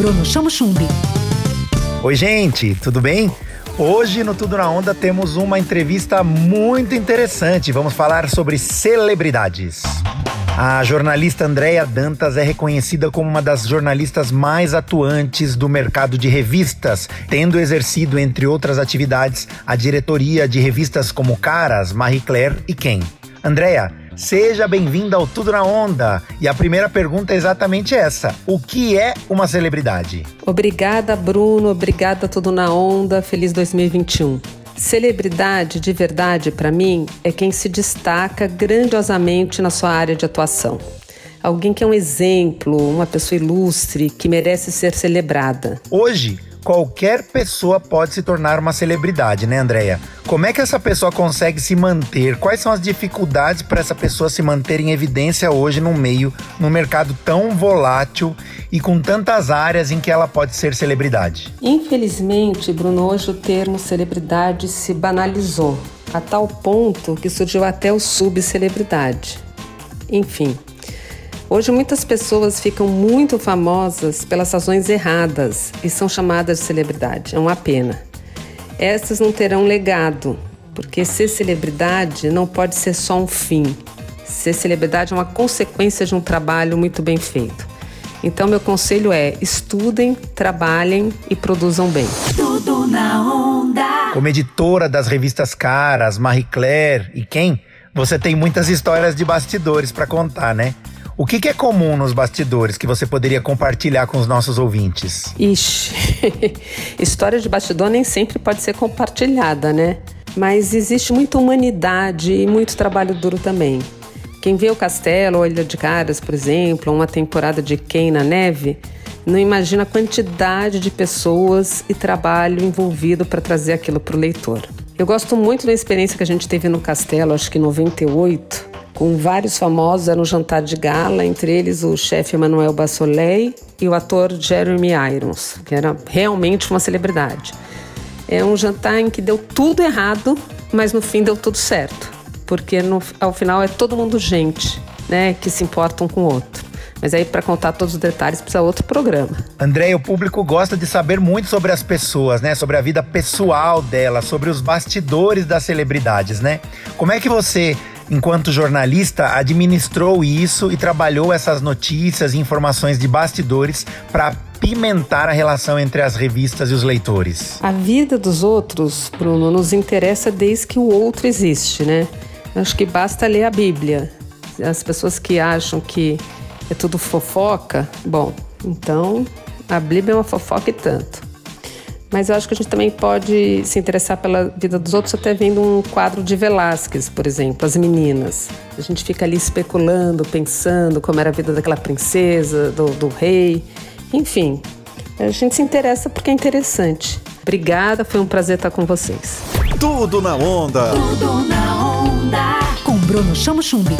Bruno Chamo Chumbi. Oi, gente, tudo bem? Hoje no Tudo na Onda temos uma entrevista muito interessante. Vamos falar sobre celebridades. A jornalista Andréia Dantas é reconhecida como uma das jornalistas mais atuantes do mercado de revistas, tendo exercido, entre outras atividades, a diretoria de revistas como Caras, Marie Claire e Quem. Andréia, seja bem-vinda ao Tudo na Onda. E a primeira pergunta é exatamente essa: O que é uma celebridade? Obrigada, Bruno. Obrigada, Tudo na Onda. Feliz 2021. Celebridade de verdade, para mim, é quem se destaca grandiosamente na sua área de atuação. Alguém que é um exemplo, uma pessoa ilustre, que merece ser celebrada. Hoje, qualquer pessoa pode se tornar uma celebridade, né, Andréia? Como é que essa pessoa consegue se manter? Quais são as dificuldades para essa pessoa se manter em evidência hoje no meio, num mercado tão volátil e com tantas áreas em que ela pode ser celebridade? Infelizmente, Bruno, hoje o termo celebridade se banalizou, a tal ponto que surgiu até o subcelebridade. Enfim, hoje muitas pessoas ficam muito famosas pelas razões erradas e são chamadas de celebridade. É uma pena. Essas não terão legado, porque ser celebridade não pode ser só um fim. Ser celebridade é uma consequência de um trabalho muito bem feito. Então, meu conselho é: estudem, trabalhem e produzam bem. Tudo na onda. Como editora das revistas Caras, Marie Claire e quem, você tem muitas histórias de bastidores para contar, né? O que, que, é comum nos bastidores que você poderia compartilhar com os nossos ouvintes? Ixi, história de bastidor nem sempre pode ser compartilhada, né? Mas existe muita humanidade e muito trabalho duro também. Quem vê o castelo ou Ilha de Caras, por exemplo, uma temporada de Quem na neve, não imagina a quantidade de pessoas e trabalho envolvido para trazer aquilo para o leitor. Eu gosto muito da experiência que a gente teve no castelo, acho que em 98, com vários famosos, era um jantar de gala, entre eles o chefe Emmanuel Bassolet e o ator Jeremy Irons, que era realmente uma celebridade. É um jantar em que deu tudo errado, mas no fim deu tudo certo porque no, ao final é todo mundo gente, né, que se importa um com o outro. Mas aí, para contar todos os detalhes, precisa outro programa. André, o público gosta de saber muito sobre as pessoas, né? Sobre a vida pessoal delas, sobre os bastidores das celebridades, né? Como é que você, enquanto jornalista, administrou isso e trabalhou essas notícias e informações de bastidores para pimentar a relação entre as revistas e os leitores? A vida dos outros, Bruno, nos interessa desde que o outro existe, né? Acho que basta ler a Bíblia. As pessoas que acham que é tudo fofoca, bom, então a Bíblia é uma fofoca e tanto. Mas eu acho que a gente também pode se interessar pela vida dos outros até vendo um quadro de Velázquez, por exemplo, As Meninas. A gente fica ali especulando, pensando como era a vida daquela princesa, do, do rei. Enfim, a gente se interessa porque é interessante. Obrigada, foi um prazer estar com vocês. Tudo na onda. Tudo na onda. Com Bruno Chamo Chumbi.